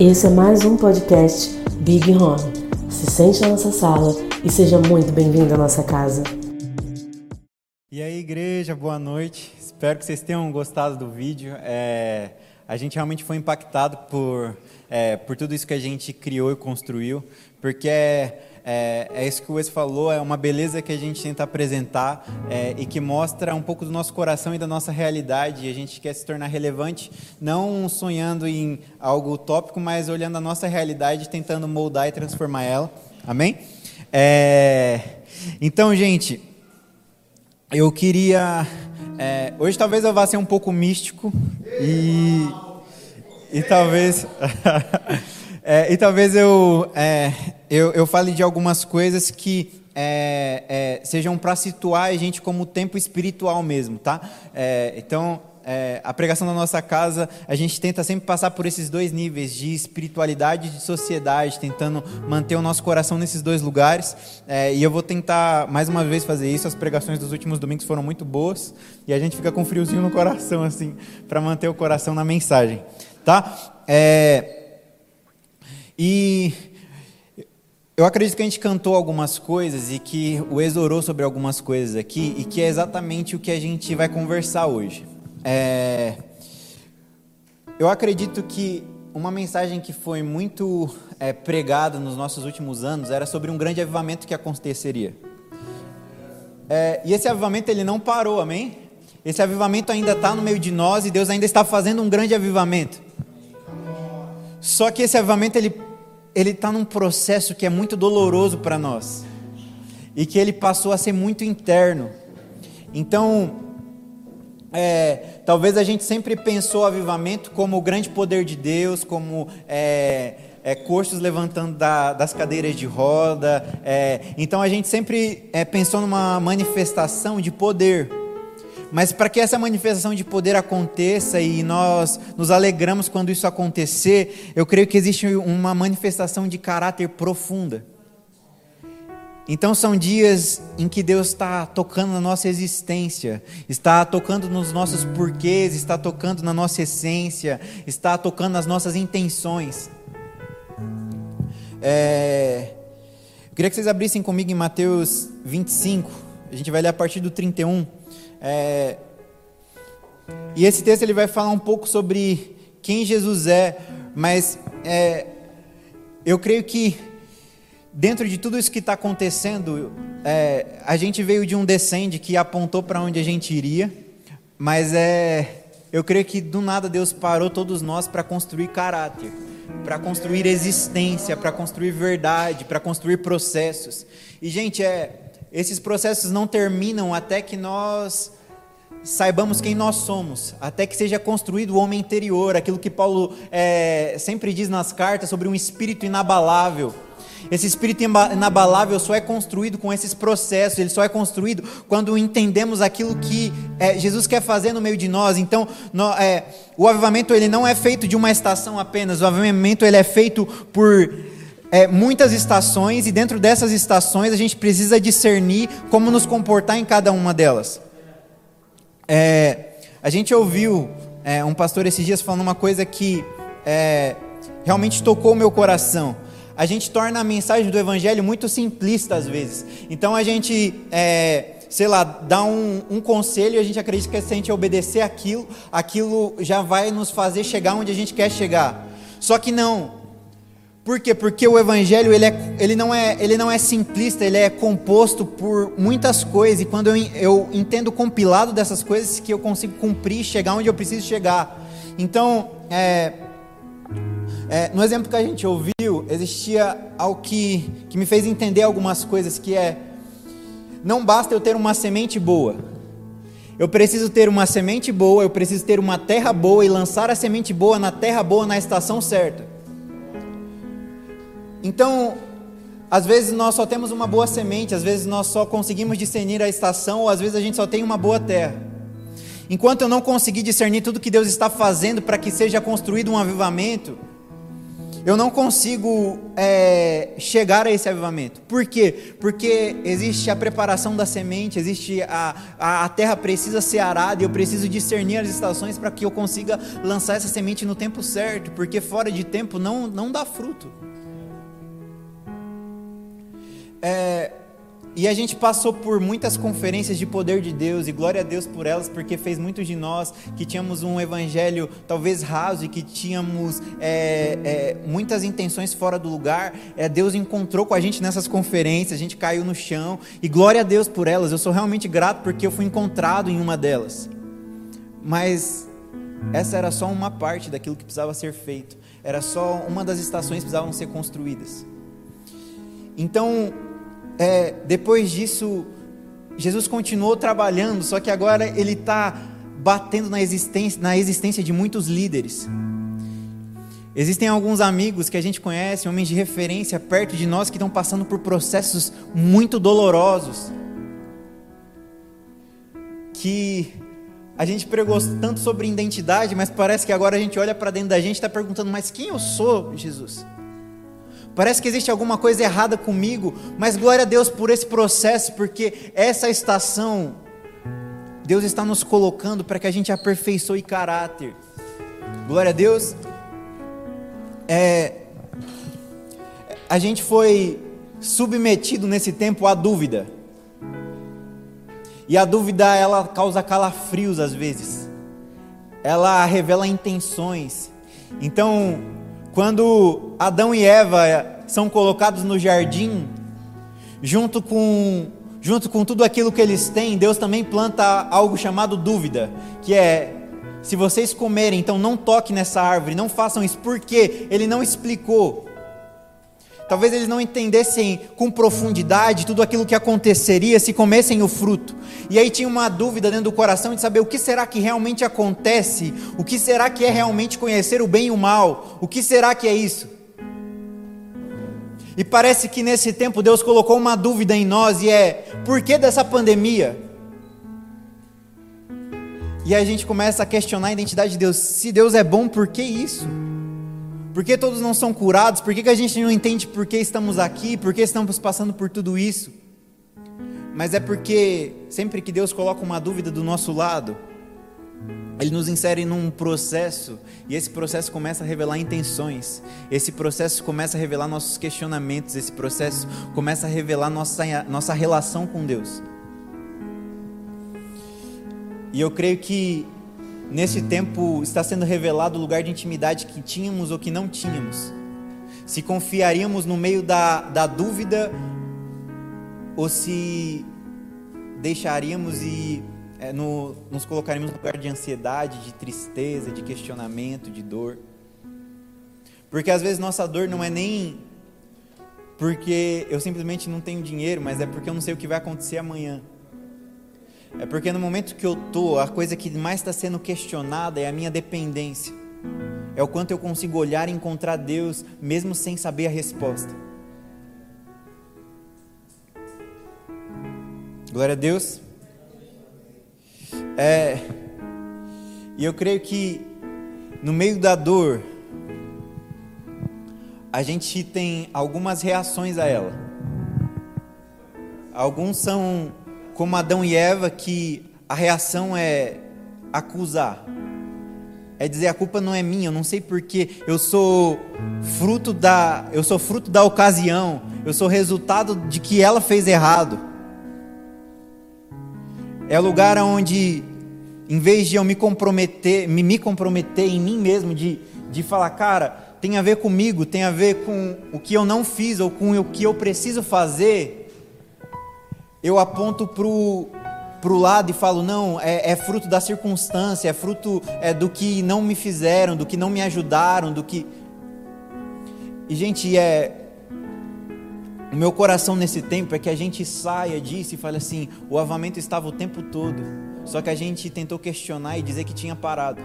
Esse é mais um podcast Big Home. Se sente na nossa sala e seja muito bem-vindo à nossa casa. E aí, igreja, boa noite. Espero que vocês tenham gostado do vídeo. É, a gente realmente foi impactado por, é, por tudo isso que a gente criou e construiu, porque é, é, é isso que o Wes falou, é uma beleza que a gente tenta apresentar é, e que mostra um pouco do nosso coração e da nossa realidade. E a gente quer se tornar relevante, não sonhando em algo utópico, mas olhando a nossa realidade, tentando moldar e transformar ela. Amém? É, então, gente, eu queria. É, hoje talvez eu vá ser um pouco místico e, e talvez. É, e talvez eu, é, eu, eu de algumas coisas que é, é sejam para situar a gente como tempo espiritual mesmo, tá? É, então, é, a pregação da nossa casa, a gente tenta sempre passar por esses dois níveis de espiritualidade e de sociedade, tentando manter o nosso coração nesses dois lugares. É, e eu vou tentar mais uma vez fazer isso. As pregações dos últimos domingos foram muito boas e a gente fica com friozinho no coração assim, para manter o coração na mensagem, tá? É, e eu acredito que a gente cantou algumas coisas e que o exorou sobre algumas coisas aqui e que é exatamente o que a gente vai conversar hoje. É... Eu acredito que uma mensagem que foi muito é, pregada nos nossos últimos anos era sobre um grande avivamento que aconteceria. É, e esse avivamento ele não parou, amém? Esse avivamento ainda está no meio de nós e Deus ainda está fazendo um grande avivamento. Só que esse avivamento ele ele está num processo que é muito doloroso para nós e que ele passou a ser muito interno. Então, é, talvez a gente sempre pensou o avivamento como o grande poder de Deus, como é, é, coxos levantando da, das cadeiras de roda. É, então a gente sempre é, pensou numa manifestação de poder. Mas para que essa manifestação de poder aconteça e nós nos alegramos quando isso acontecer, eu creio que existe uma manifestação de caráter profunda. Então são dias em que Deus está tocando na nossa existência, está tocando nos nossos porquês, está tocando na nossa essência, está tocando nas nossas intenções. É... Eu queria que vocês abrissem comigo em Mateus 25, a gente vai ler a partir do 31. É, e esse texto ele vai falar um pouco sobre quem Jesus é, mas é, eu creio que dentro de tudo isso que está acontecendo, é, a gente veio de um descende que apontou para onde a gente iria, mas é, eu creio que do nada Deus parou todos nós para construir caráter, para construir existência, para construir verdade, para construir processos. E gente, é esses processos não terminam até que nós saibamos quem nós somos, até que seja construído o homem interior, aquilo que Paulo é, sempre diz nas cartas sobre um espírito inabalável. Esse espírito inabalável só é construído com esses processos, ele só é construído quando entendemos aquilo que é, Jesus quer fazer no meio de nós. Então, no, é, o avivamento ele não é feito de uma estação apenas, o avivamento ele é feito por é, muitas estações e dentro dessas estações a gente precisa discernir como nos comportar em cada uma delas. É, a gente ouviu é, um pastor esses dias falando uma coisa que é, realmente tocou o meu coração. A gente torna a mensagem do evangelho muito simplista às vezes. Então a gente, é, sei lá, dá um, um conselho e a gente acredita que se a gente obedecer aquilo, aquilo já vai nos fazer chegar onde a gente quer chegar. Só que não, por quê? Porque o evangelho ele, é, ele, não é, ele não é simplista, ele é composto por muitas coisas, e quando eu, eu entendo compilado dessas coisas, que eu consigo cumprir, chegar onde eu preciso chegar. Então, é, é, no exemplo que a gente ouviu, existia algo que, que me fez entender algumas coisas, que é, não basta eu ter uma semente boa, eu preciso ter uma semente boa, eu preciso ter uma terra boa e lançar a semente boa na terra boa na estação certa. Então, às vezes nós só temos uma boa semente, às vezes nós só conseguimos discernir a estação, ou às vezes a gente só tem uma boa terra. Enquanto eu não conseguir discernir tudo que Deus está fazendo para que seja construído um avivamento, eu não consigo é, chegar a esse avivamento. Por quê? Porque existe a preparação da semente, existe a, a, a terra precisa ser arada e eu preciso discernir as estações para que eu consiga lançar essa semente no tempo certo, porque fora de tempo não, não dá fruto. É, e a gente passou por muitas conferências de poder de Deus, e glória a Deus por elas, porque fez muitos de nós que tínhamos um evangelho talvez raso e que tínhamos é, é, muitas intenções fora do lugar. É, Deus encontrou com a gente nessas conferências, a gente caiu no chão, e glória a Deus por elas. Eu sou realmente grato porque eu fui encontrado em uma delas. Mas essa era só uma parte daquilo que precisava ser feito, era só uma das estações que precisavam ser construídas. Então, é, depois disso, Jesus continuou trabalhando, só que agora ele está batendo na existência, na existência de muitos líderes. Existem alguns amigos que a gente conhece, homens de referência perto de nós, que estão passando por processos muito dolorosos. Que a gente pregou tanto sobre identidade, mas parece que agora a gente olha para dentro da gente e está perguntando: mas quem eu sou, Jesus? Parece que existe alguma coisa errada comigo, mas glória a Deus por esse processo, porque essa estação, Deus está nos colocando para que a gente aperfeiçoe caráter. Glória a Deus. É, a gente foi submetido nesse tempo à dúvida. E a dúvida ela causa calafrios às vezes. Ela revela intenções. Então, quando Adão e Eva são colocados no jardim, junto com, junto com tudo aquilo que eles têm, Deus também planta algo chamado dúvida, que é se vocês comerem, então não toquem nessa árvore, não façam isso, porque ele não explicou. Talvez eles não entendessem com profundidade tudo aquilo que aconteceria se comessem o fruto. E aí tinha uma dúvida dentro do coração de saber o que será que realmente acontece, o que será que é realmente conhecer o bem e o mal, o que será que é isso. E parece que nesse tempo Deus colocou uma dúvida em nós e é: por que dessa pandemia? E a gente começa a questionar a identidade de Deus. Se Deus é bom, por que isso? Por que todos não são curados? Por que, que a gente não entende por que estamos aqui? Por que estamos passando por tudo isso? Mas é porque sempre que Deus coloca uma dúvida do nosso lado, Ele nos insere num processo e esse processo começa a revelar intenções. Esse processo começa a revelar nossos questionamentos. Esse processo começa a revelar nossa, nossa relação com Deus. E eu creio que Nesse tempo está sendo revelado o lugar de intimidade que tínhamos ou que não tínhamos. Se confiaríamos no meio da, da dúvida ou se deixaríamos e é, no, nos colocaríamos no lugar de ansiedade, de tristeza, de questionamento, de dor. Porque às vezes nossa dor não é nem porque eu simplesmente não tenho dinheiro, mas é porque eu não sei o que vai acontecer amanhã. É porque no momento que eu tô, a coisa que mais está sendo questionada é a minha dependência. É o quanto eu consigo olhar e encontrar Deus mesmo sem saber a resposta. Glória a Deus. É, e eu creio que no meio da dor, a gente tem algumas reações a ela. Alguns são como Adão e Eva, que a reação é acusar. É dizer a culpa não é minha, eu não sei porquê, eu sou fruto da, eu sou fruto da ocasião, eu sou resultado de que ela fez errado. É lugar onde em vez de eu me comprometer, me, me comprometer em mim mesmo, de, de falar, cara, tem a ver comigo, tem a ver com o que eu não fiz ou com o que eu preciso fazer, eu aponto para o lado e falo, não, é, é, fruto da circunstância, é fruto é, do que não me fizeram, do que não me ajudaram, do que. E, gente, é. O meu coração nesse tempo é que a gente saia disso e fale assim: o avamento estava o tempo todo, só que a gente tentou questionar e dizer que tinha parado.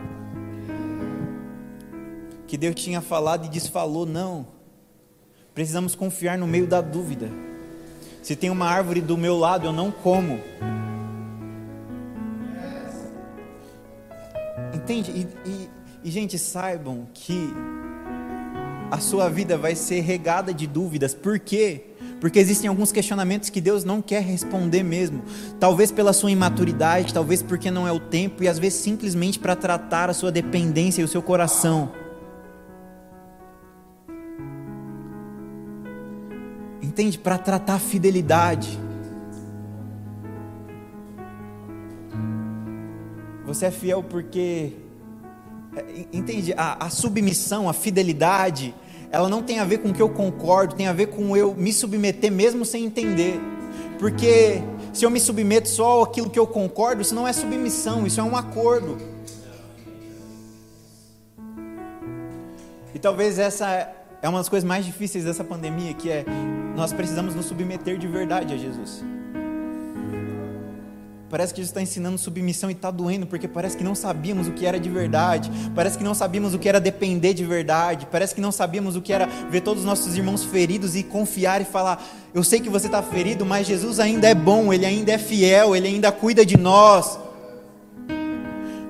Que Deus tinha falado e desfalou, não. Precisamos confiar no meio da dúvida. Se tem uma árvore do meu lado, eu não como. Entende? E, e, e gente, saibam que a sua vida vai ser regada de dúvidas. Por quê? Porque existem alguns questionamentos que Deus não quer responder mesmo. Talvez pela sua imaturidade, talvez porque não é o tempo, e às vezes simplesmente para tratar a sua dependência e o seu coração. Entende? Para tratar a fidelidade. Você é fiel porque. É, entende? A, a submissão, a fidelidade, ela não tem a ver com o que eu concordo, tem a ver com eu me submeter mesmo sem entender. Porque se eu me submeto só aquilo que eu concordo, isso não é submissão, isso é um acordo. E talvez essa é uma das coisas mais difíceis dessa pandemia, que é nós precisamos nos submeter de verdade a Jesus. Parece que Jesus está ensinando submissão e está doendo, porque parece que não sabíamos o que era de verdade, parece que não sabíamos o que era depender de verdade, parece que não sabíamos o que era ver todos os nossos irmãos feridos e confiar e falar: Eu sei que você está ferido, mas Jesus ainda é bom, Ele ainda é fiel, Ele ainda cuida de nós.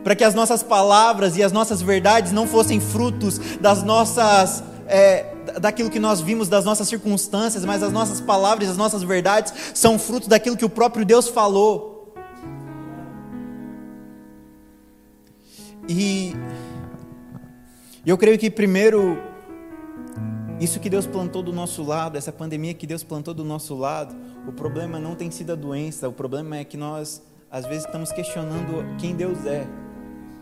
Para que as nossas palavras e as nossas verdades não fossem frutos das nossas. É, daquilo que nós vimos das nossas circunstâncias, mas as nossas palavras, as nossas verdades são frutos daquilo que o próprio Deus falou. E eu creio que primeiro isso que Deus plantou do nosso lado, essa pandemia que Deus plantou do nosso lado, o problema não tem sido a doença, o problema é que nós às vezes estamos questionando quem Deus é,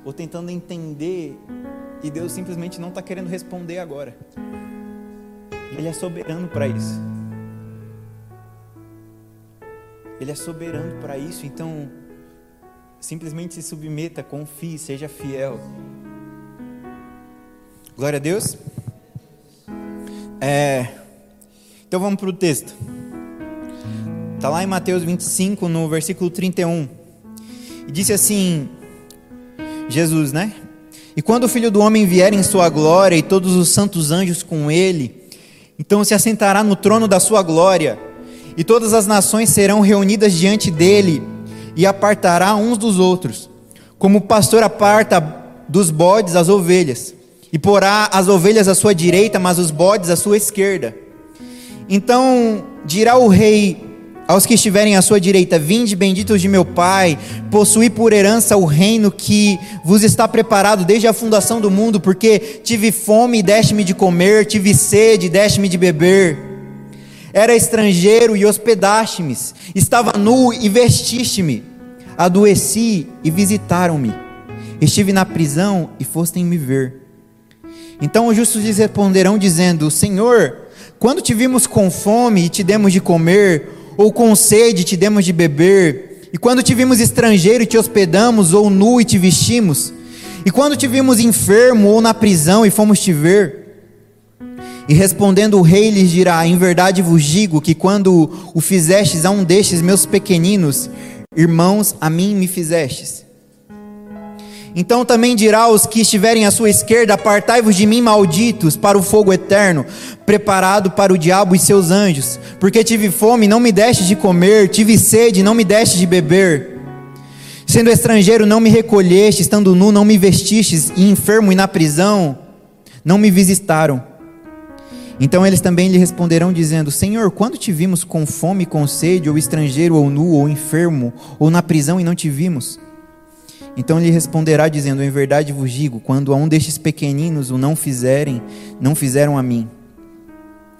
ou tentando entender, e Deus simplesmente não está querendo responder agora. Ele é soberano para isso. Ele é soberano para isso, então Simplesmente se submeta, confie, seja fiel. Glória a Deus. É, então vamos para o texto. Está lá em Mateus 25, no versículo 31. E disse assim: Jesus, né? E quando o filho do homem vier em sua glória e todos os santos anjos com ele, então se assentará no trono da sua glória, e todas as nações serão reunidas diante dele e apartará uns dos outros, como o pastor aparta dos bodes as ovelhas, e porá as ovelhas à sua direita, mas os bodes à sua esquerda. Então dirá o rei aos que estiverem à sua direita: Vinde, benditos de meu Pai, possuí por herança o reino que vos está preparado desde a fundação do mundo, porque tive fome e deste-me de comer, tive sede e deste-me de beber. Era estrangeiro e hospedaste-me, estava nu e vestiste-me, adoeci e visitaram-me, estive na prisão e fostem me ver. Então os justos lhes responderão, dizendo: Senhor, quando te vimos com fome e te demos de comer, ou com sede te demos de beber, e quando te vimos estrangeiro te hospedamos, ou nu e te vestimos, e quando te vimos enfermo ou na prisão e fomos te ver, e respondendo o rei lhes dirá: Em verdade vos digo que quando o fizestes a um destes meus pequeninos, irmãos, a mim me fizestes. Então também dirá aos que estiverem à sua esquerda: Apartai-vos de mim, malditos, para o fogo eterno, preparado para o diabo e seus anjos. Porque tive fome, não me deste de comer, tive sede, não me deste de beber. Sendo estrangeiro, não me recolheste, estando nu, não me vestistes, e enfermo e na prisão, não me visitaram. Então eles também lhe responderão, dizendo: Senhor, quando te vimos com fome, com sede, ou estrangeiro, ou nu, ou enfermo, ou na prisão e não te vimos? Então lhe responderá, dizendo: Em verdade vos digo, quando a um destes pequeninos o não fizerem, não fizeram a mim.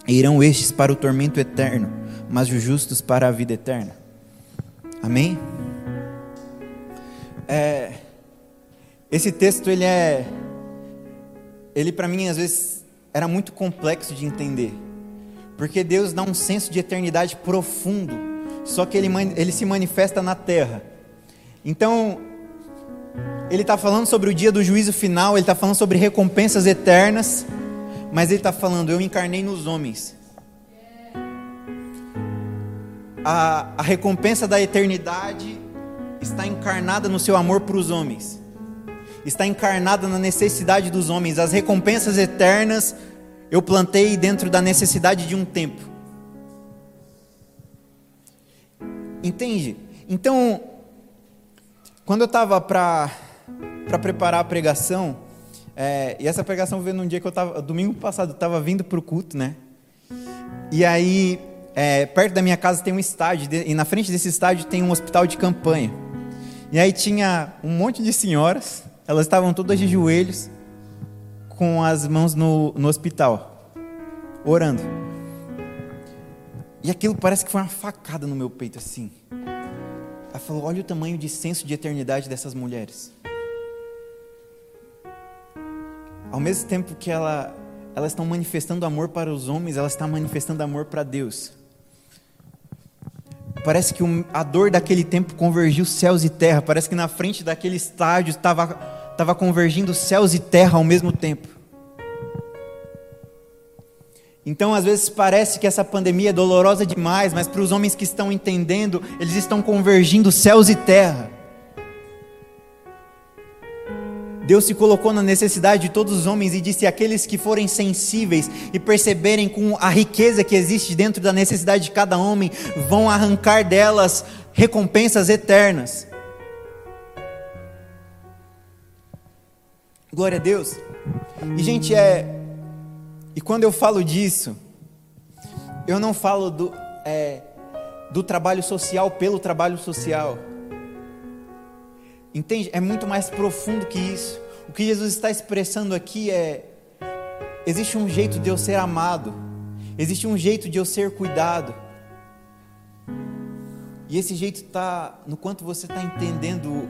irão estes para o tormento eterno, mas os justos para a vida eterna. Amém? É, esse texto ele é, ele para mim às vezes era muito complexo de entender. Porque Deus dá um senso de eternidade profundo, só que ele, ele se manifesta na terra. Então, ele está falando sobre o dia do juízo final, ele está falando sobre recompensas eternas, mas ele está falando: eu encarnei nos homens. A, a recompensa da eternidade está encarnada no seu amor para os homens está encarnada na necessidade dos homens. As recompensas eternas eu plantei dentro da necessidade de um tempo. Entende? Então, quando eu estava para preparar a pregação, É, e essa pregação veio num dia que eu estava, domingo passado, eu estava vindo para o culto, né? E aí, é, perto da minha casa tem um estádio, e na frente desse estádio tem um hospital de campanha. E aí tinha um monte de senhoras, elas estavam todas de joelhos, com as mãos no, no hospital, orando. E aquilo parece que foi uma facada no meu peito assim. Ela falou: olha o tamanho de senso de eternidade dessas mulheres. Ao mesmo tempo que ela, elas estão manifestando amor para os homens, elas estão manifestando amor para Deus. Parece que a dor daquele tempo convergiu céus e terra. Parece que na frente daquele estádio estava, estava convergindo céus e terra ao mesmo tempo. Então, às vezes parece que essa pandemia é dolorosa demais, mas para os homens que estão entendendo, eles estão convergindo céus e terra. Deus se colocou na necessidade de todos os homens e disse: aqueles que forem sensíveis e perceberem com a riqueza que existe dentro da necessidade de cada homem, vão arrancar delas recompensas eternas. Glória a Deus. E gente, é. E quando eu falo disso, eu não falo do, é, do trabalho social pelo trabalho social. Entende? É muito mais profundo que isso. O que Jesus está expressando aqui é: existe um jeito de eu ser amado, existe um jeito de eu ser cuidado. E esse jeito está no quanto você está entendendo o,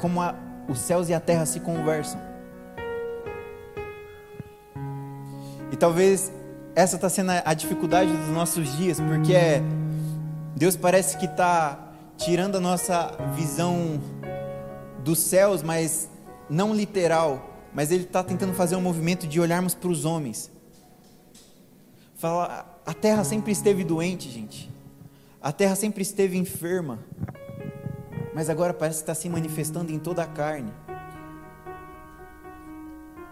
como a, os céus e a terra se conversam. E talvez essa está sendo a dificuldade dos nossos dias, porque é, Deus parece que está tirando a nossa visão dos céus, mas não literal, mas ele está tentando fazer um movimento de olharmos para os homens. Fala, a terra sempre esteve doente, gente. A terra sempre esteve enferma. Mas agora parece que está se manifestando em toda a carne.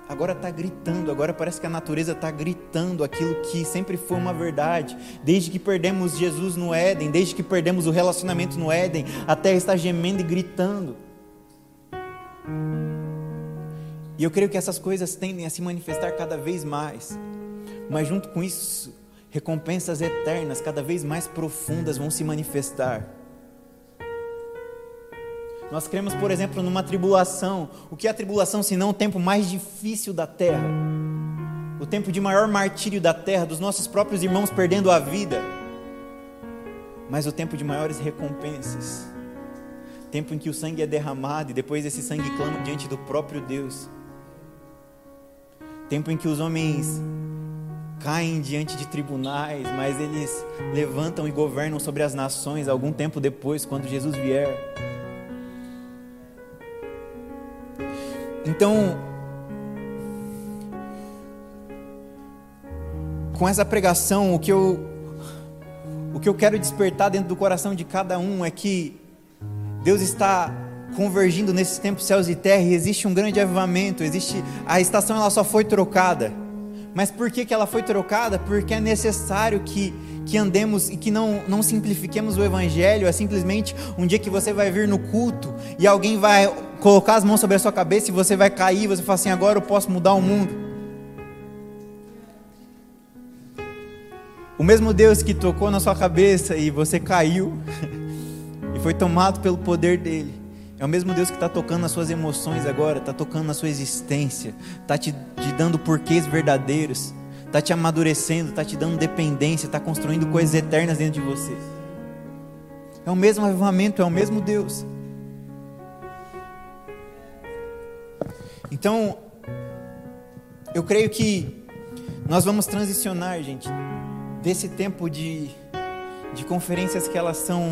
Agora está gritando, agora parece que a natureza está gritando aquilo que sempre foi uma verdade. Desde que perdemos Jesus no Éden, desde que perdemos o relacionamento no Éden, a terra está gemendo e gritando. E eu creio que essas coisas tendem a se manifestar cada vez mais. Mas junto com isso, recompensas eternas, cada vez mais profundas vão se manifestar. Nós cremos, por exemplo, numa tribulação. O que é a tribulação senão o tempo mais difícil da terra? O tempo de maior martírio da terra, dos nossos próprios irmãos perdendo a vida. Mas o tempo de maiores recompensas tempo em que o sangue é derramado e depois esse sangue clama diante do próprio Deus. Tempo em que os homens caem diante de tribunais, mas eles levantam e governam sobre as nações algum tempo depois, quando Jesus vier. Então, com essa pregação, o que eu o que eu quero despertar dentro do coração de cada um é que Deus está convergindo nesses tempos céus e terra e existe um grande avivamento, existe a estação ela só foi trocada. Mas por que, que ela foi trocada? Porque é necessário que, que andemos e que não, não simplifiquemos o Evangelho. É simplesmente um dia que você vai vir no culto e alguém vai colocar as mãos sobre a sua cabeça e você vai cair. Você fala assim: agora eu posso mudar o mundo. O mesmo Deus que tocou na sua cabeça e você caiu. foi tomado pelo poder dele. É o mesmo Deus que está tocando nas suas emoções agora, está tocando na sua existência, está te, te dando porquês verdadeiros, está te amadurecendo, está te dando dependência, está construindo coisas eternas dentro de você. É o mesmo avivamento, é o mesmo Deus. Então, eu creio que nós vamos transicionar, gente, desse tempo de, de conferências que elas são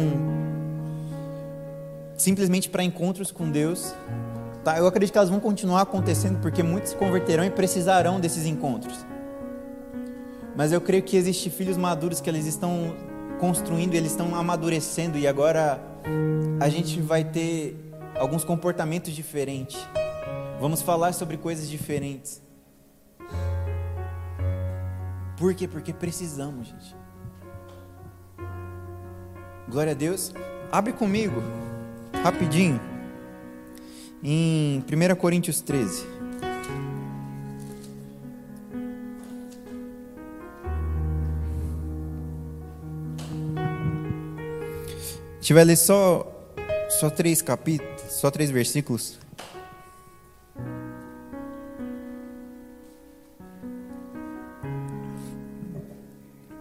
simplesmente para encontros com Deus. Tá? Eu acredito que elas vão continuar acontecendo porque muitos se converterão e precisarão desses encontros. Mas eu creio que existem filhos maduros que eles estão construindo, eles estão amadurecendo e agora a gente vai ter alguns comportamentos diferentes. Vamos falar sobre coisas diferentes. Por quê? Porque precisamos, gente. Glória a Deus. Abre comigo, rapidinho, em 1 Coríntios 13. Se tiver ler só, só três capítulos, só três versículos,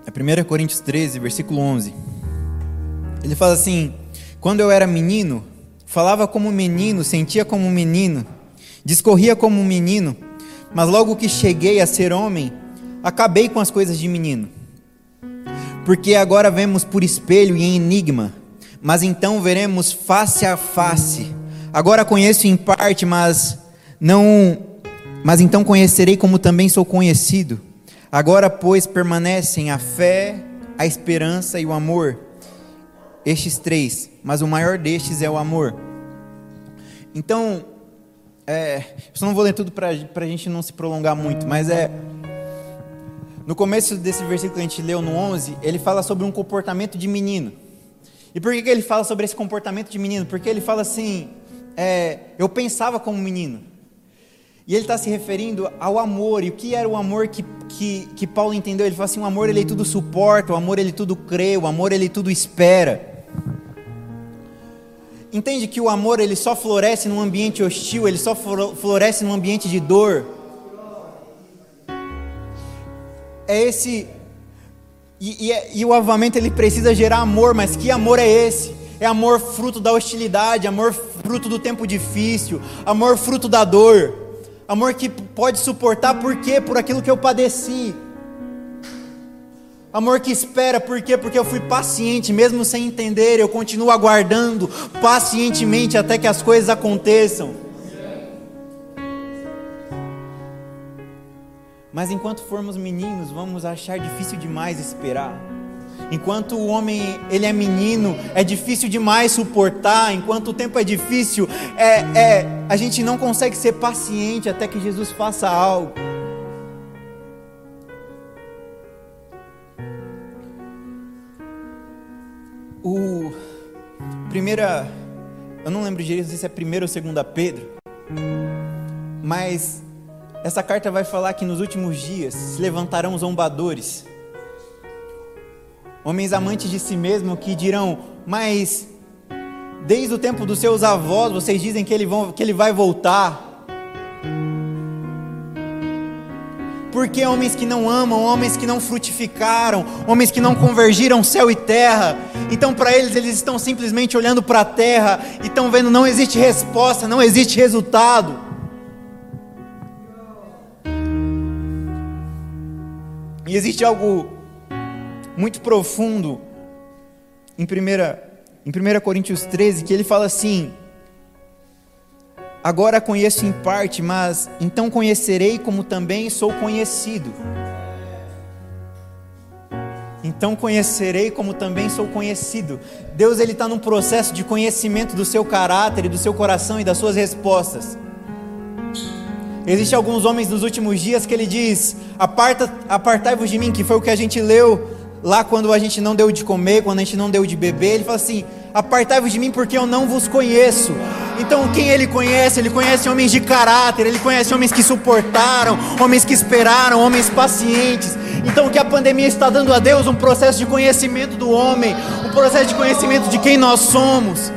É 1 Coríntios 13, versículo 11. Ele fala assim: Quando eu era menino, falava como menino, sentia como menino, discorria como menino, mas logo que cheguei a ser homem, acabei com as coisas de menino. Porque agora vemos por espelho e em enigma, mas então veremos face a face. Agora conheço em parte, mas não, mas então conhecerei como também sou conhecido. Agora, pois, permanecem a fé, a esperança e o amor. Estes três, mas o maior destes é o amor. Então, é, eu não vou ler tudo para a gente não se prolongar muito, mas é. No começo desse versículo que a gente leu no 11, ele fala sobre um comportamento de menino. E por que, que ele fala sobre esse comportamento de menino? Porque ele fala assim: é, eu pensava como menino. E ele está se referindo ao amor. E o que era o amor que, que, que Paulo entendeu? Ele fala assim: o amor ele tudo suporta, o amor ele tudo crê, o amor ele tudo espera. Entende que o amor ele só floresce num ambiente hostil, ele só floresce num ambiente de dor. É esse e, e, é, e, o avamento ele precisa gerar amor, mas que amor é esse? É amor fruto da hostilidade, amor fruto do tempo difícil, amor fruto da dor. Amor que pode suportar, por quê? Por aquilo que eu padeci. Amor que espera, por quê? Porque eu fui paciente, mesmo sem entender, eu continuo aguardando pacientemente até que as coisas aconteçam. Mas enquanto formos meninos, vamos achar difícil demais esperar. Enquanto o homem ele é menino, é difícil demais suportar. Enquanto o tempo é difícil, é, é a gente não consegue ser paciente até que Jesus faça algo. O primeira, eu não lembro direito se é primeira ou segunda Pedro, mas essa carta vai falar que nos últimos dias se levantarão zombadores homens amantes de si mesmo que dirão: Mas desde o tempo dos seus avós vocês dizem que ele, vão, que ele vai voltar. Porque homens que não amam, homens que não frutificaram, homens que não convergiram céu e terra. Então, para eles, eles estão simplesmente olhando para a terra e estão vendo: não existe resposta, não existe resultado. E existe algo muito profundo em 1, em 1 Coríntios 13, que ele fala assim: Agora conheço em parte, mas então conhecerei como também sou conhecido. Então conhecerei como também sou conhecido. Deus ele está num processo de conhecimento do seu caráter do seu coração e das suas respostas. Existem alguns homens nos últimos dias que ele diz: Aparta, apartai-vos de mim, que foi o que a gente leu lá quando a gente não deu de comer, quando a gente não deu de beber, ele fala assim: Apartai-vos de mim porque eu não vos conheço. Então, quem ele conhece? Ele conhece homens de caráter, ele conhece homens que suportaram, homens que esperaram, homens pacientes. Então, o que a pandemia está dando a Deus? Um processo de conhecimento do homem, um processo de conhecimento de quem nós somos.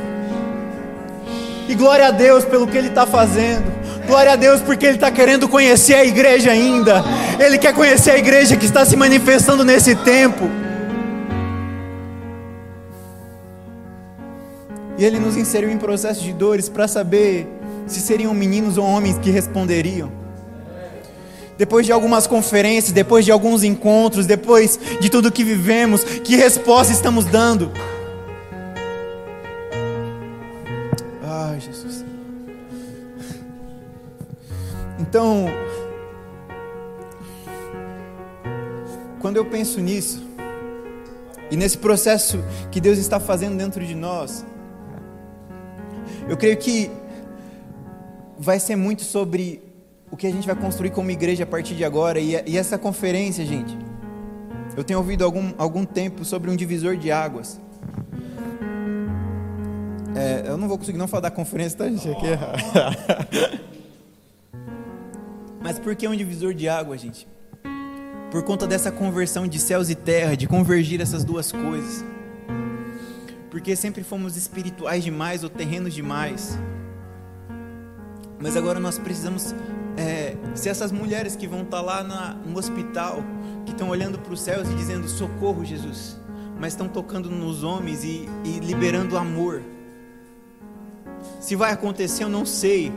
E glória a Deus pelo que Ele está fazendo. Glória a Deus porque Ele está querendo conhecer a igreja ainda. Ele quer conhecer a igreja que está se manifestando nesse tempo. E Ele nos inseriu em processo de dores para saber se seriam meninos ou homens que responderiam. Depois de algumas conferências, depois de alguns encontros, depois de tudo que vivemos, que resposta estamos dando? Então, quando eu penso nisso, e nesse processo que Deus está fazendo dentro de nós, eu creio que vai ser muito sobre o que a gente vai construir como igreja a partir de agora. E, e essa conferência, gente, eu tenho ouvido algum, algum tempo sobre um divisor de águas. É, eu não vou conseguir não falar da conferência, tá, gente? Aqui é... Mas por que um divisor de água, gente? Por conta dessa conversão de céus e terra, de convergir essas duas coisas. porque sempre fomos espirituais demais ou terrenos demais. Mas agora nós precisamos é, ser essas mulheres que vão estar lá na, no hospital, que estão olhando para os céus e dizendo: Socorro, Jesus. Mas estão tocando nos homens e, e liberando amor. Se vai acontecer, eu não sei.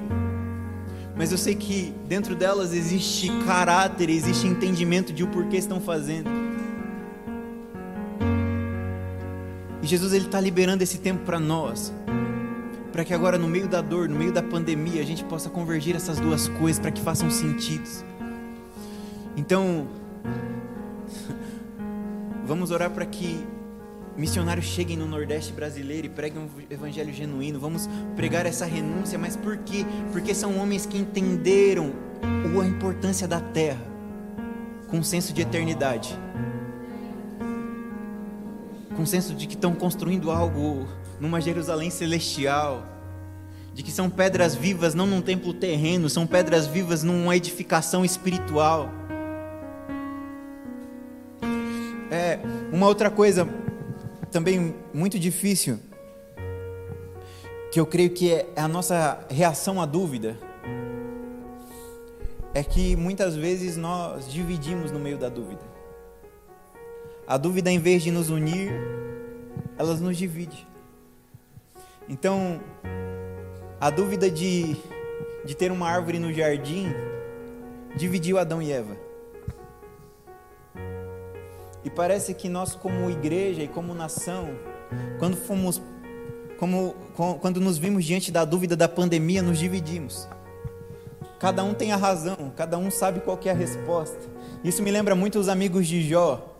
Mas eu sei que dentro delas existe caráter, existe entendimento de o porquê estão fazendo. E Jesus ele está liberando esse tempo para nós, para que agora no meio da dor, no meio da pandemia, a gente possa convergir essas duas coisas para que façam sentido. Então, vamos orar para que missionários cheguem no Nordeste brasileiro e preguem um evangelho genuíno. Vamos pregar essa renúncia, mas por quê? Porque são homens que entenderam a importância da terra com um senso de eternidade com o senso de que estão construindo algo numa Jerusalém celestial, de que são pedras vivas não num templo terreno, são pedras vivas numa edificação espiritual. É uma outra coisa também muito difícil que eu creio que é a nossa reação à dúvida é que muitas vezes nós dividimos no meio da dúvida. A dúvida, em vez de nos unir, elas nos divide. Então, a dúvida de, de ter uma árvore no jardim dividiu Adão e Eva. E parece que nós, como igreja e como nação, quando fomos, como, quando nos vimos diante da dúvida da pandemia, nos dividimos. Cada um tem a razão, cada um sabe qual é a resposta. Isso me lembra muito os amigos de Jó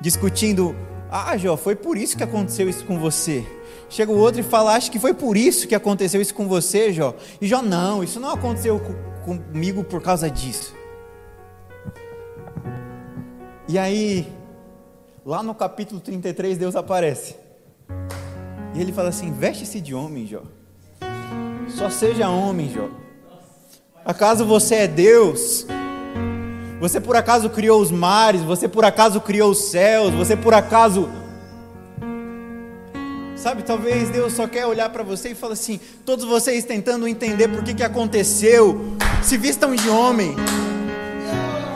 discutindo: Ah, Jó, foi por isso que aconteceu isso com você. Chega o outro e fala: Acho que foi por isso que aconteceu isso com você, Jó. E Jó, não, isso não aconteceu comigo por causa disso. E aí, lá no capítulo 33, Deus aparece. E ele fala assim: Veste-se de homem, Jó. Só seja homem, Jó. Acaso você é Deus? Você por acaso criou os mares? Você por acaso criou os céus? Você por acaso. Sabe, talvez Deus só quer olhar para você e falar assim: todos vocês tentando entender por que, que aconteceu, se vistam de homem.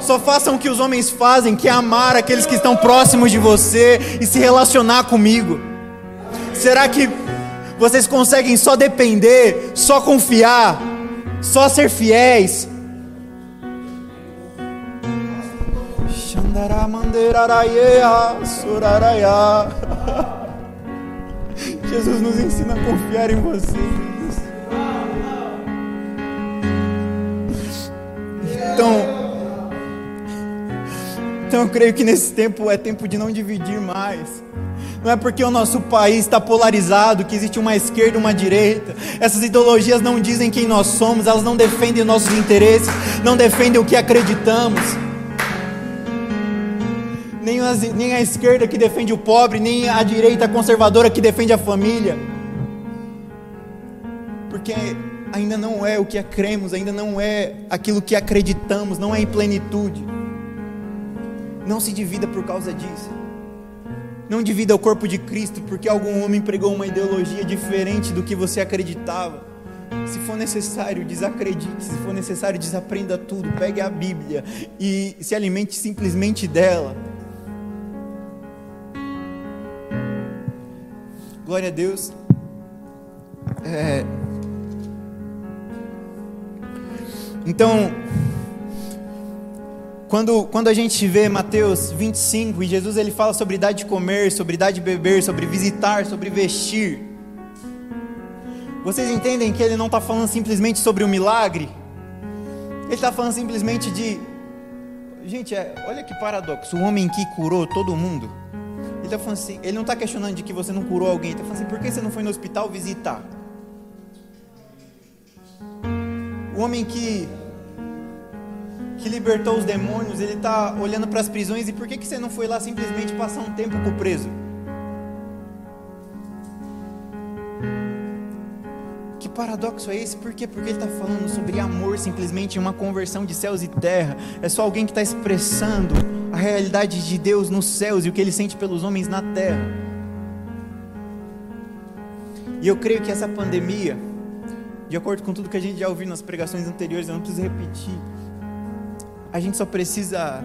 Só façam o que os homens fazem, que é amar aqueles que estão próximos de você e se relacionar comigo. Será que vocês conseguem só depender, só confiar, só ser fiéis? Jesus nos ensina a confiar em você. Então, então eu creio que nesse tempo é tempo de não dividir mais. Não é porque o nosso país está polarizado que existe uma esquerda e uma direita. Essas ideologias não dizem quem nós somos, elas não defendem nossos interesses, não defendem o que acreditamos nem, as, nem a esquerda que defende o pobre, nem a direita conservadora que defende a família. Porque ainda não é o que cremos, ainda não é aquilo que acreditamos, não é em plenitude. Não se divida por causa disso. Não divida o corpo de Cristo porque algum homem pregou uma ideologia diferente do que você acreditava. Se for necessário, desacredite. Se for necessário, desaprenda tudo. Pegue a Bíblia e se alimente simplesmente dela. Glória a Deus. É... Então, quando, quando a gente vê Mateus 25 e Jesus ele fala sobre idade de comer, sobre idade de beber, sobre visitar, sobre vestir, vocês entendem que ele não está falando simplesmente sobre o milagre? Ele está falando simplesmente de. Gente, é, olha que paradoxo: o homem que curou todo mundo ele está falando assim, ele não está questionando de que você não curou alguém, ele está falando assim, por que você não foi no hospital visitar? O homem que que libertou os demônios, ele está olhando para as prisões e por que, que você não foi lá simplesmente passar um tempo com o preso? Que paradoxo é esse? Por quê? Porque ele está falando sobre amor, simplesmente uma conversão de céus e terra. É só alguém que está expressando a realidade de Deus nos céus e o que ele sente pelos homens na terra. E eu creio que essa pandemia, de acordo com tudo que a gente já ouviu nas pregações anteriores, eu não preciso repetir. A gente só precisa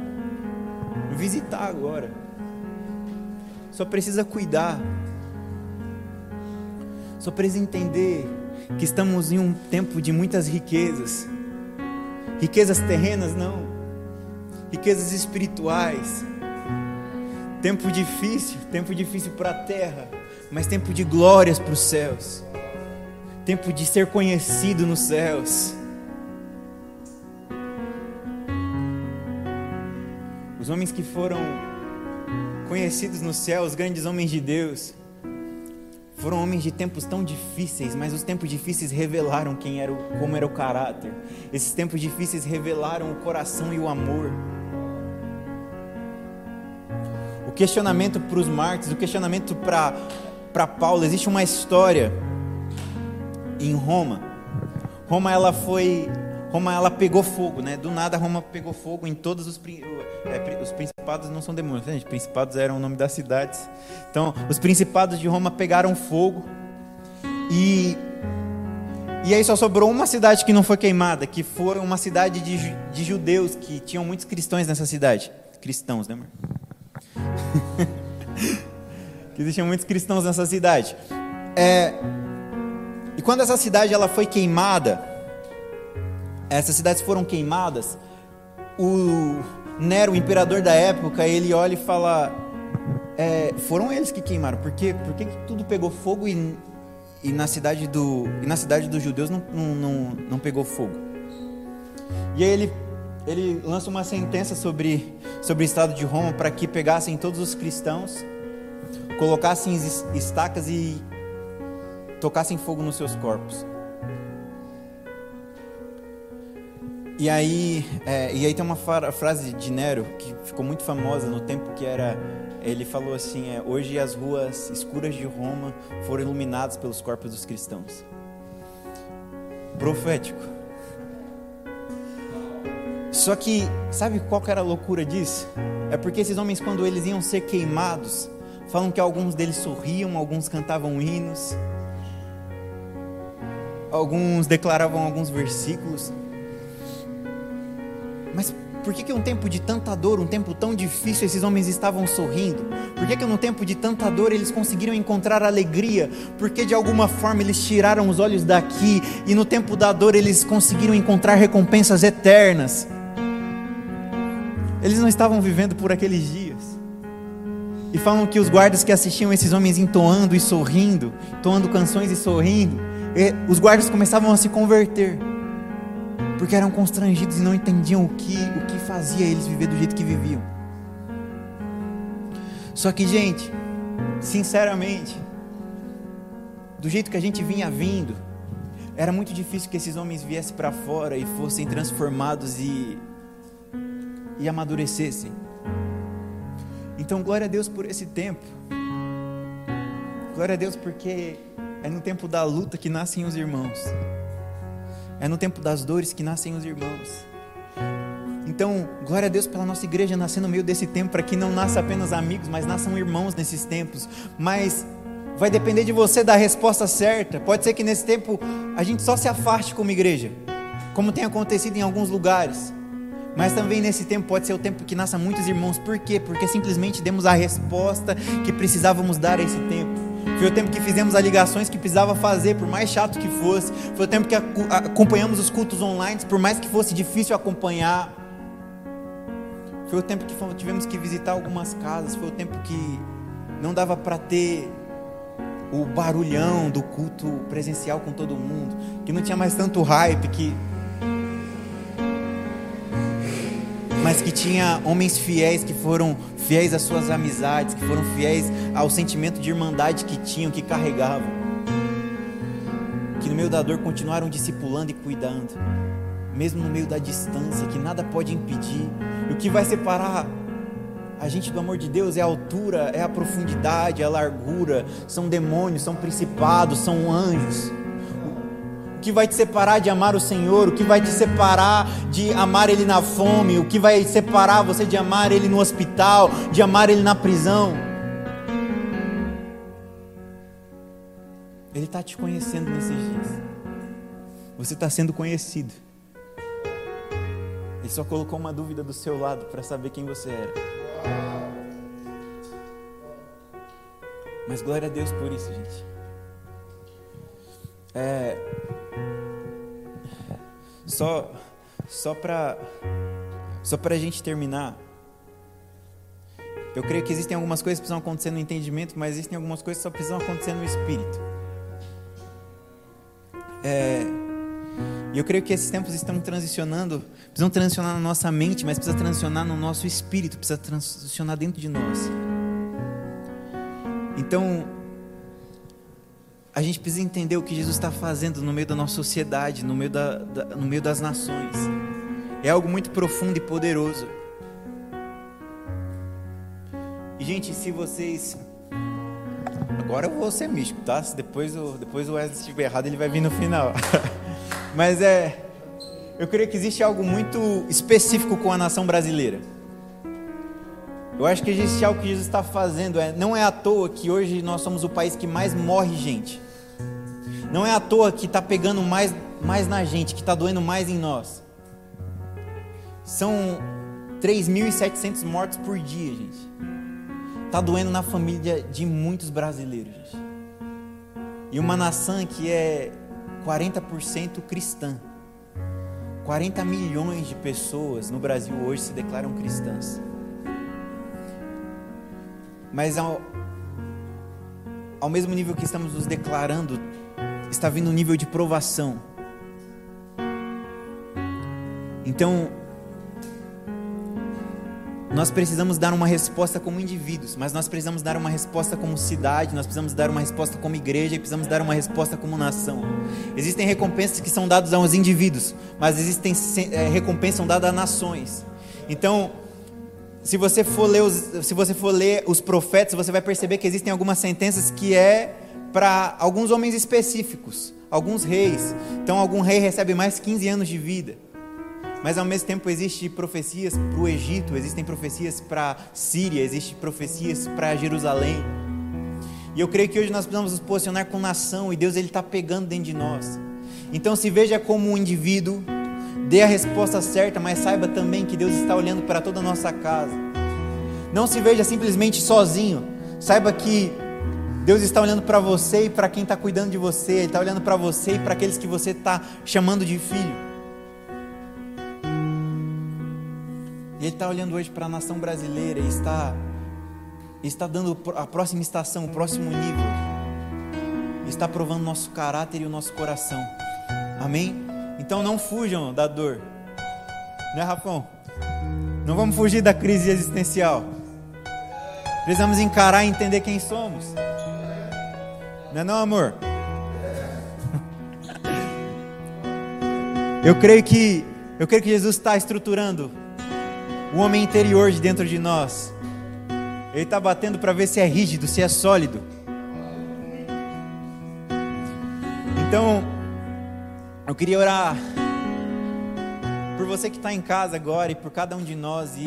visitar agora. Só precisa cuidar. Só precisa entender que estamos em um tempo de muitas riquezas. Riquezas terrenas não. Riquezas espirituais. Tempo difícil, tempo difícil para a terra, mas tempo de glórias para os céus. Tempo de ser conhecido nos céus. Os homens que foram conhecidos no céu, os grandes homens de Deus, foram homens de tempos tão difíceis, mas os tempos difíceis revelaram quem era como era o caráter. Esses tempos difíceis revelaram o coração e o amor. O questionamento para os mártires, o questionamento para Paulo, existe uma história em Roma. Roma ela foi Roma ela pegou fogo, né? Do nada Roma pegou fogo em todos os é, os principados não são demônios, né, gente? Principados eram o nome das cidades. Então, os principados de Roma pegaram fogo e e aí só sobrou uma cidade que não foi queimada, que foi uma cidade de, de judeus que tinham muitos cristãos nessa cidade, cristãos, né, amor? que existiam muitos cristãos nessa cidade. É, e quando essa cidade ela foi queimada, essas cidades foram queimadas, o Nero, o imperador da época, ele olha e fala: é, foram eles que queimaram, por quê? Por que tudo pegou fogo e, e, na cidade do, e na cidade dos judeus não, não, não, não pegou fogo? E aí ele ele lança uma sentença sobre, sobre o estado de Roma para que pegassem todos os cristãos, colocassem estacas e tocassem fogo nos seus corpos. E aí, é, e aí tem uma frase de Nero que ficou muito famosa no tempo que era. Ele falou assim: é, Hoje as ruas escuras de Roma foram iluminadas pelos corpos dos cristãos. Profético. Só que, sabe qual era a loucura disso? É porque esses homens, quando eles iam ser queimados, falam que alguns deles sorriam, alguns cantavam hinos, alguns declaravam alguns versículos. Mas por que, que um tempo de tanta dor, um tempo tão difícil, esses homens estavam sorrindo? Por que, que num tempo de tanta dor eles conseguiram encontrar alegria? Porque de alguma forma eles tiraram os olhos daqui e no tempo da dor eles conseguiram encontrar recompensas eternas? Eles não estavam vivendo por aqueles dias. E falam que os guardas que assistiam esses homens entoando e sorrindo, entoando canções e sorrindo, os guardas começavam a se converter. Porque eram constrangidos e não entendiam o que, o que fazia eles viver do jeito que viviam. Só que, gente, sinceramente, do jeito que a gente vinha vindo, era muito difícil que esses homens viessem para fora e fossem transformados e e amadurecessem. Então, glória a Deus por esse tempo. Glória a Deus porque é no tempo da luta que nascem os irmãos. É no tempo das dores que nascem os irmãos. Então, glória a Deus pela nossa igreja nascer no meio desse tempo, para que não nasça apenas amigos, mas nasçam irmãos nesses tempos. Mas vai depender de você dar a resposta certa. Pode ser que nesse tempo a gente só se afaste como igreja, como tem acontecido em alguns lugares. Mas também nesse tempo pode ser o tempo que nasça muitos irmãos. Por quê? Porque simplesmente demos a resposta que precisávamos dar a esse tempo. Foi o tempo que fizemos as ligações que precisava fazer, por mais chato que fosse. Foi o tempo que acompanhamos os cultos online, por mais que fosse difícil acompanhar. Foi o tempo que tivemos que visitar algumas casas. Foi o tempo que não dava para ter o barulhão do culto presencial com todo mundo, que não tinha mais tanto hype, que mas que tinha homens fiéis que foram fiéis às suas amizades, que foram fiéis ao sentimento de irmandade que tinham, que carregavam. Que no meio da dor continuaram discipulando e cuidando, mesmo no meio da distância, que nada pode impedir. E o que vai separar a gente do amor de Deus é a altura, é a profundidade, é a largura, são demônios, são principados, são anjos que vai te separar de amar o Senhor, o que vai te separar de amar Ele na fome, o que vai separar você de amar Ele no hospital, de amar Ele na prisão. Ele está te conhecendo nesses dias. Você está sendo conhecido. Ele só colocou uma dúvida do seu lado para saber quem você era. Mas glória a Deus por isso, gente. É, só só para só a gente terminar. Eu creio que existem algumas coisas que precisam acontecer no entendimento, mas existem algumas coisas que só precisam acontecer no espírito. É, e eu creio que esses tempos estão transicionando, precisam transicionar na nossa mente, mas precisa transicionar no nosso espírito, precisa transicionar dentro de nós. Então, a gente precisa entender o que Jesus está fazendo no meio da nossa sociedade, no meio, da, da, no meio das nações. É algo muito profundo e poderoso. E, gente, se vocês. Agora eu vou ser místico, tá? Se depois o, depois o Wesley estiver errado, ele vai vir no final. Mas é. Eu creio que existe algo muito específico com a nação brasileira. Eu acho que existe algo que Jesus está fazendo. É, não é à toa que hoje nós somos o país que mais morre gente. Não é à toa que está pegando mais, mais na gente, que está doendo mais em nós. São 3.700 mortos por dia, gente. Está doendo na família de muitos brasileiros, gente. E uma nação que é 40% cristã. 40 milhões de pessoas no Brasil hoje se declaram cristãs. Mas ao, ao mesmo nível que estamos nos declarando, está vindo um nível de provação. Então, nós precisamos dar uma resposta como indivíduos, mas nós precisamos dar uma resposta como cidade, nós precisamos dar uma resposta como igreja e precisamos dar uma resposta como nação. Existem recompensas que são dadas aos indivíduos, mas existem é, recompensas dadas a nações. Então, se você for ler os, se você for ler os profetas, você vai perceber que existem algumas sentenças que é para alguns homens específicos, alguns reis. Então, algum rei recebe mais 15 anos de vida. Mas ao mesmo tempo existem profecias para o Egito, existem profecias para Síria, existem profecias para Jerusalém. E eu creio que hoje nós precisamos nos posicionar com nação e Deus ele está pegando dentro de nós. Então se veja como um indivíduo, dê a resposta certa, mas saiba também que Deus está olhando para toda a nossa casa. Não se veja simplesmente sozinho. Saiba que Deus está olhando para você e para quem está cuidando de você. Ele está olhando para você e para aqueles que você está chamando de filho. Ele está olhando hoje para a nação brasileira e está, está dando a próxima estação, o próximo nível. Está provando nosso caráter e o nosso coração. Amém? Então não fujam da dor. Né, Rafão? Não vamos fugir da crise existencial. Precisamos encarar e entender quem somos. Não é não, amor? Eu creio que eu creio que Jesus está estruturando o homem interior de dentro de nós. Ele está batendo para ver se é rígido, se é sólido. Então, eu queria orar por você que está em casa agora e por cada um de nós e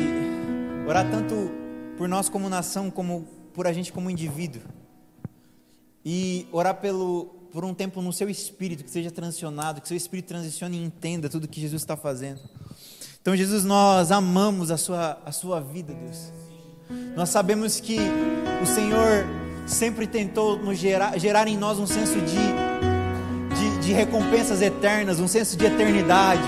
orar tanto por nós como nação, como por a gente como indivíduo. E orar pelo, por um tempo no seu espírito que seja transicionado, que seu espírito transicione e entenda tudo que Jesus está fazendo. Então, Jesus, nós amamos a sua, a sua vida, Deus. Nós sabemos que o Senhor sempre tentou gerar, gerar em nós um senso de, de, recompensas eternas, um senso de eternidade.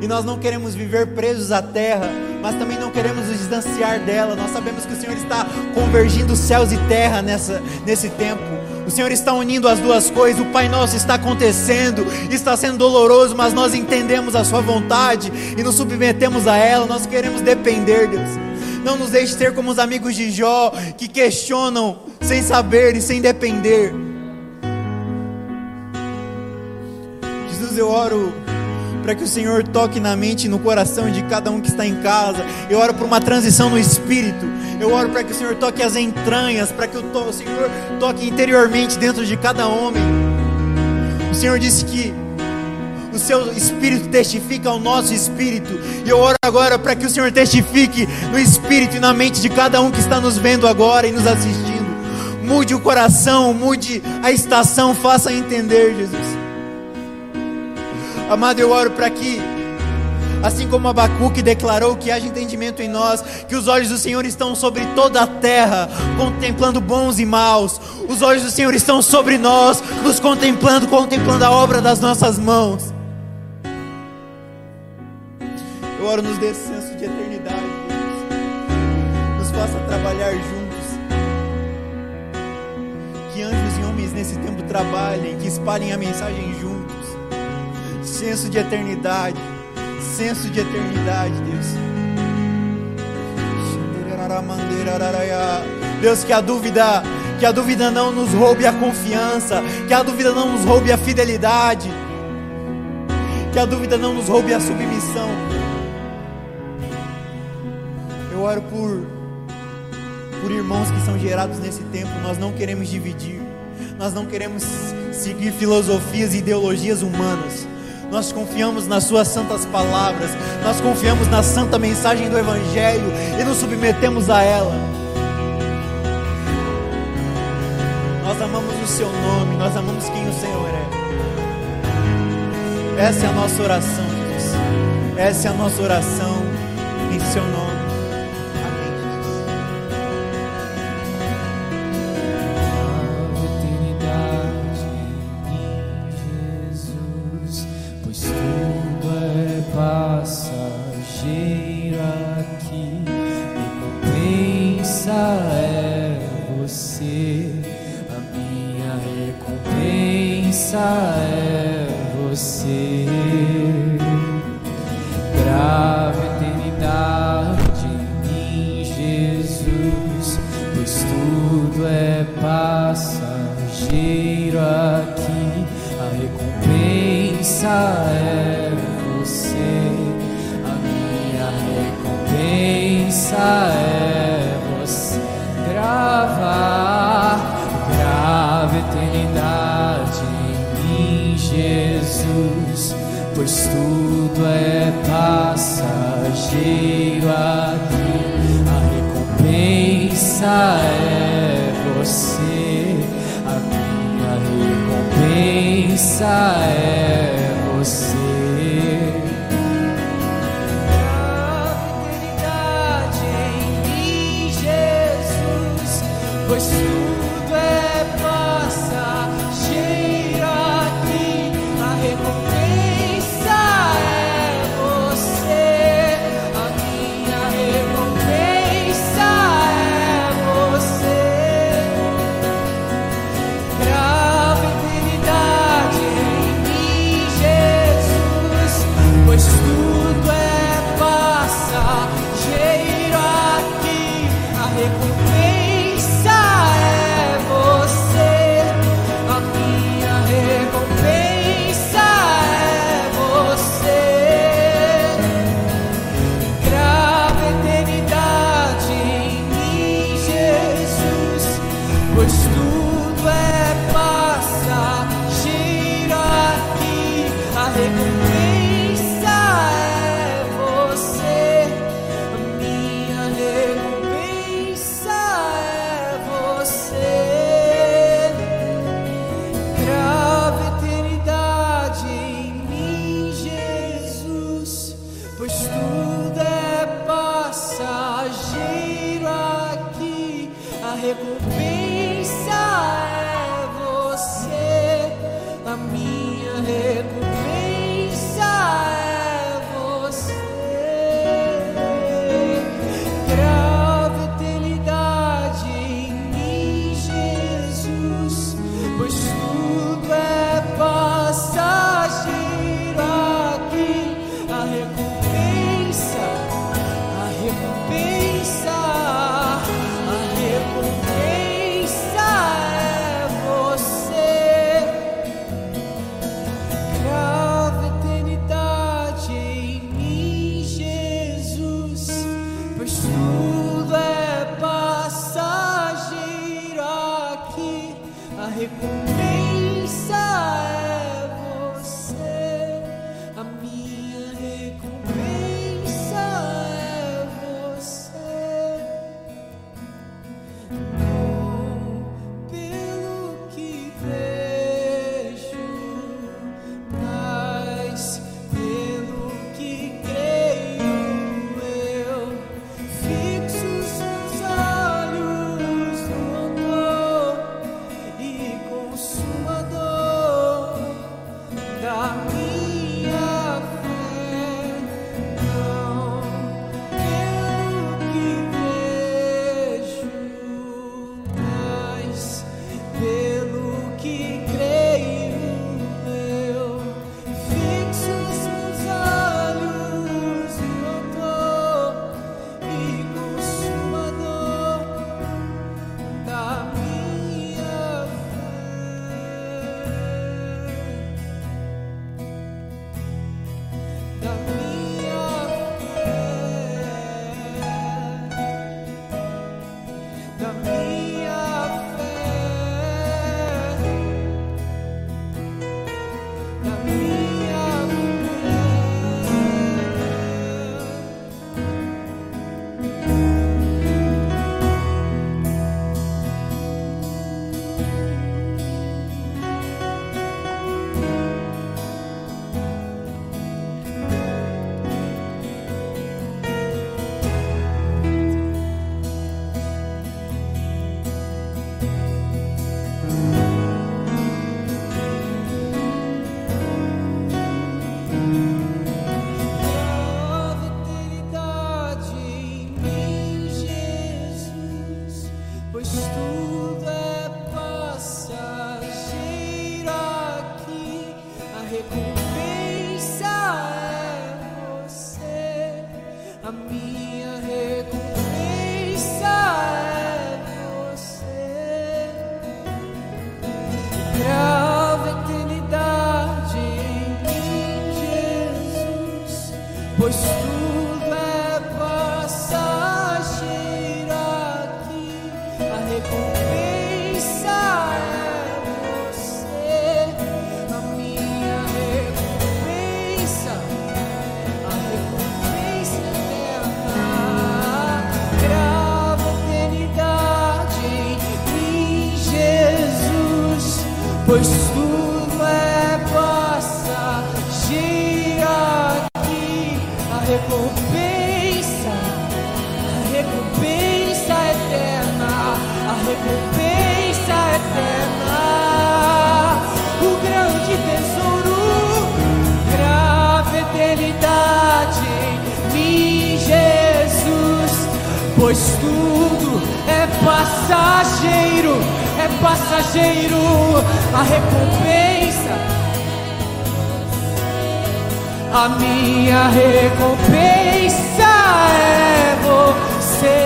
E nós não queremos viver presos à terra, mas também não queremos nos distanciar dela. Nós sabemos que o Senhor está convergindo céus e terra nessa, nesse tempo. O Senhor está unindo as duas coisas. O Pai Nosso está acontecendo, está sendo doloroso, mas nós entendemos a Sua vontade e nos submetemos a ela. Nós queremos depender, Deus. Não nos deixe ser como os amigos de Jó que questionam sem saber e sem depender. Eu oro para que o Senhor toque na mente e no coração de cada um que está em casa. Eu oro por uma transição no espírito. Eu oro para que o Senhor toque as entranhas, para que o, Senhor toque interiormente dentro de cada homem. O Senhor disse que o seu espírito testifica ao nosso espírito. E eu oro agora para que o Senhor testifique no espírito e na mente de cada um que está nos vendo agora e nos assistindo mude o coração, mude a estação, faça entender, Jesus. Amado, eu oro para que, assim como Abacuque declarou que haja entendimento em nós, que os olhos do Senhor estão sobre toda a terra, contemplando bons e maus. Os olhos do Senhor estão sobre nós, nos contemplando, contemplando a obra das nossas mãos. Eu oro nos dê senso de eternidade, Deus. Nos faça trabalhar juntos. Que anjos e homens nesse tempo trabalhem, que espalhem a mensagem juntos senso de eternidade, senso de eternidade, Deus. Deus, que a dúvida, que a dúvida não nos roube a confiança, que a dúvida não nos roube a fidelidade, que a dúvida não nos roube a submissão. Eu oro por por irmãos que são gerados nesse tempo, nós não queremos dividir. Nós não queremos seguir filosofias e ideologias humanas. Nós confiamos nas Suas santas palavras, nós confiamos na santa mensagem do Evangelho e nos submetemos a ela. Nós amamos o Seu nome, nós amamos quem o Senhor é. Essa é a nossa oração, Jesus. Essa é a nossa oração em Seu nome. Essa é você gravar, grava eternidade em mim, Jesus, pois tudo é passageiro aqui. A recompensa é você, a minha recompensa é você. rever. pois tudo é passageiro, é passageiro a recompensa. A minha recompensa é você.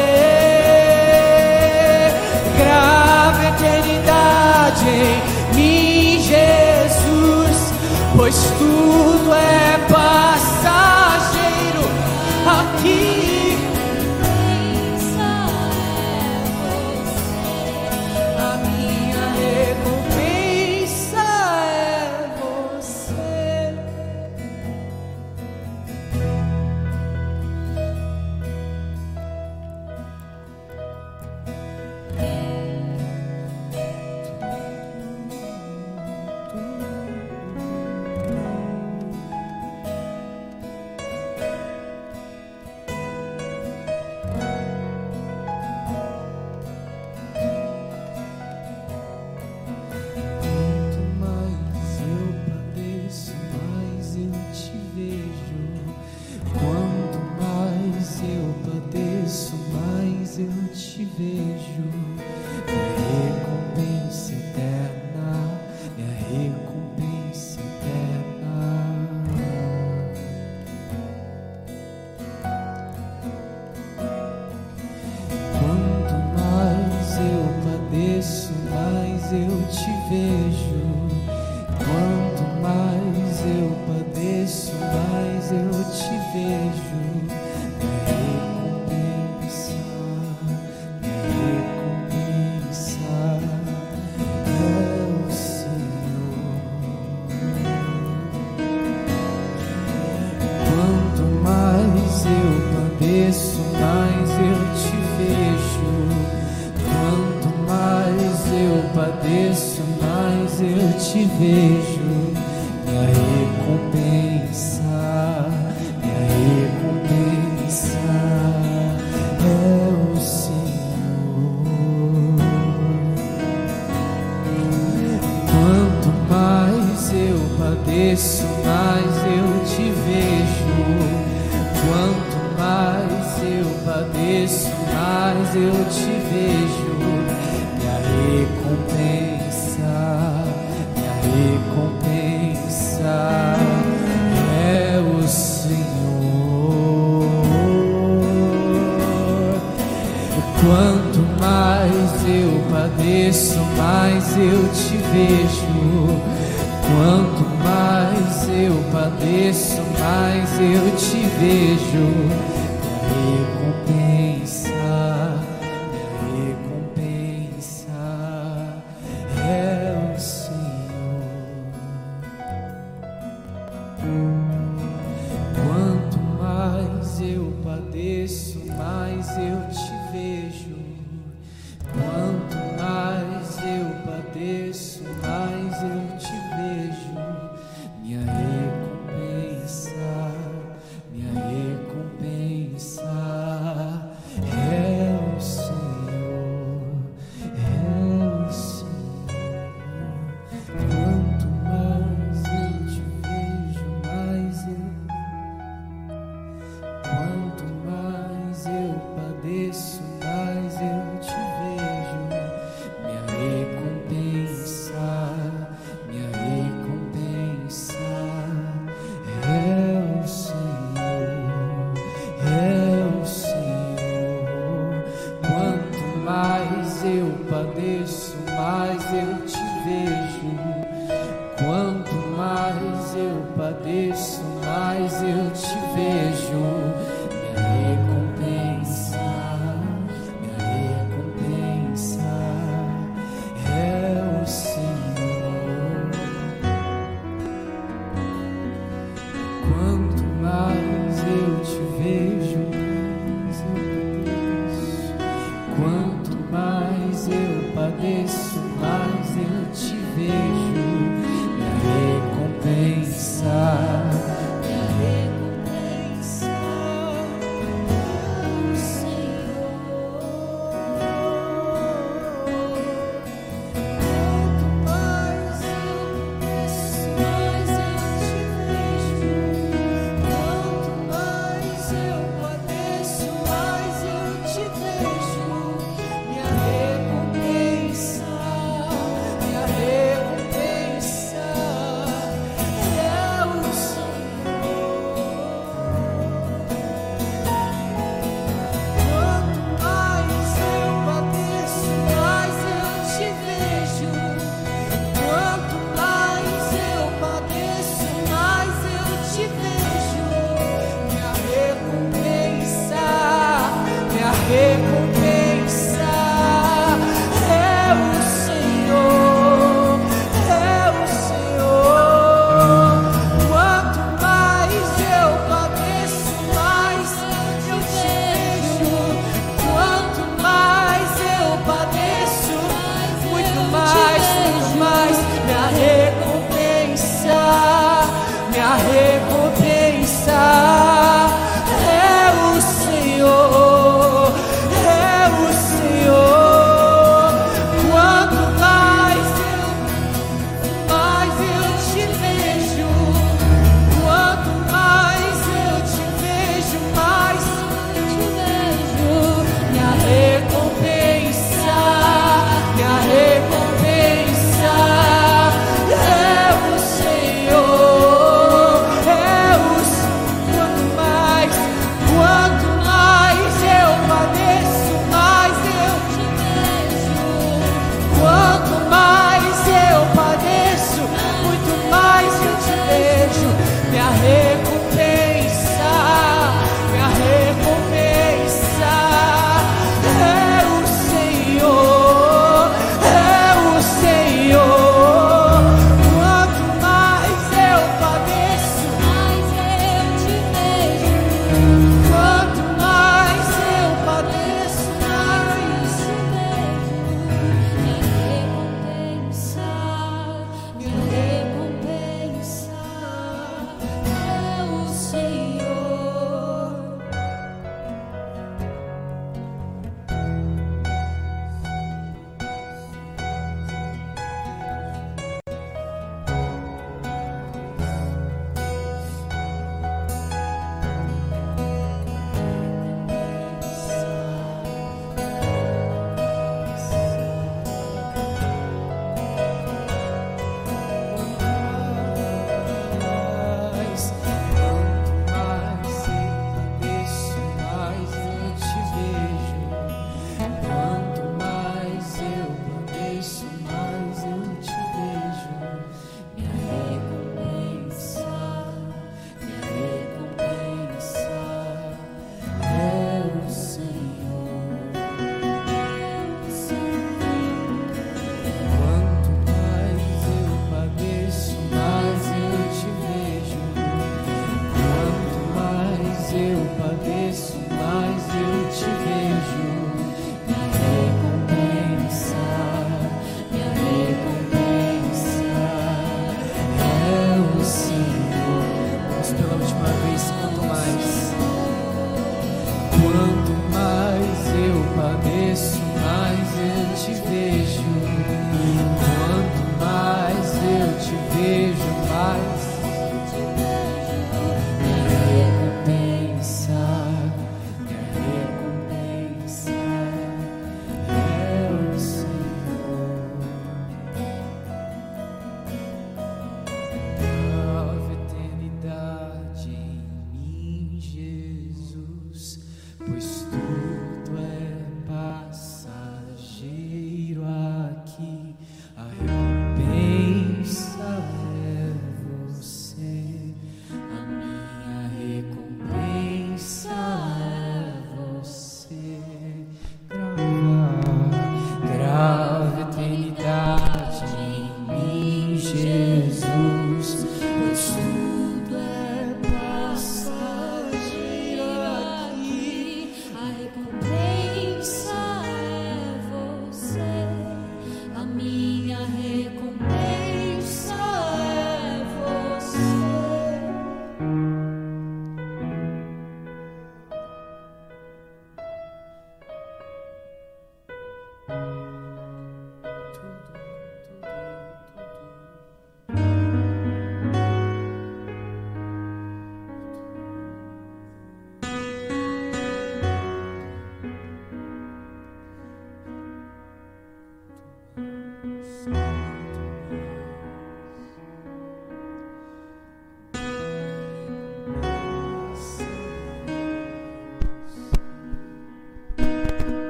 Grave eternidade em mim, Jesus, pois tudo é passageiro aqui. cresço, mais eu te vejo. Quanto mais eu padeço, mais eu te vejo.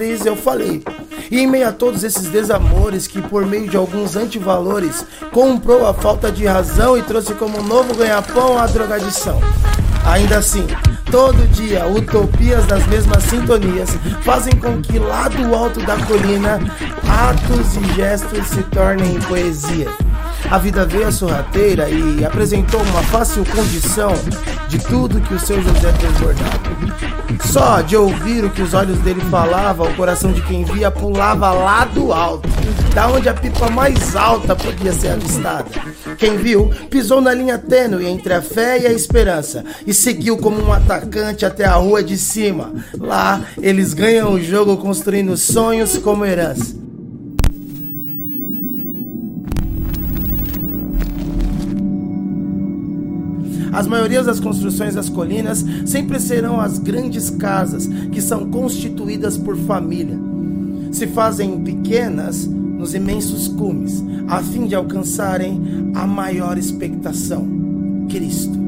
Eu falei. E em meio a todos esses desamores que por meio de alguns antivalores comprou a falta de razão e trouxe como novo ganha-pão a drogadição. Ainda assim, todo dia utopias das mesmas sintonias fazem com que lá do alto da colina atos e gestos se tornem poesia. A vida veio a sorrateira e apresentou uma fácil condição de tudo que o seu José transbordava. Só de ouvir o que os olhos dele falavam, o coração de quem via pulava lá do alto, da onde a pipa mais alta podia ser avistada. Quem viu, pisou na linha tênue entre a fé e a esperança e seguiu como um atacante até a rua de cima. Lá, eles ganham o jogo construindo sonhos como herança. As maiorias das construções das colinas sempre serão as grandes casas, que são constituídas por família. Se fazem pequenas nos imensos cumes, a fim de alcançarem a maior expectação: Cristo.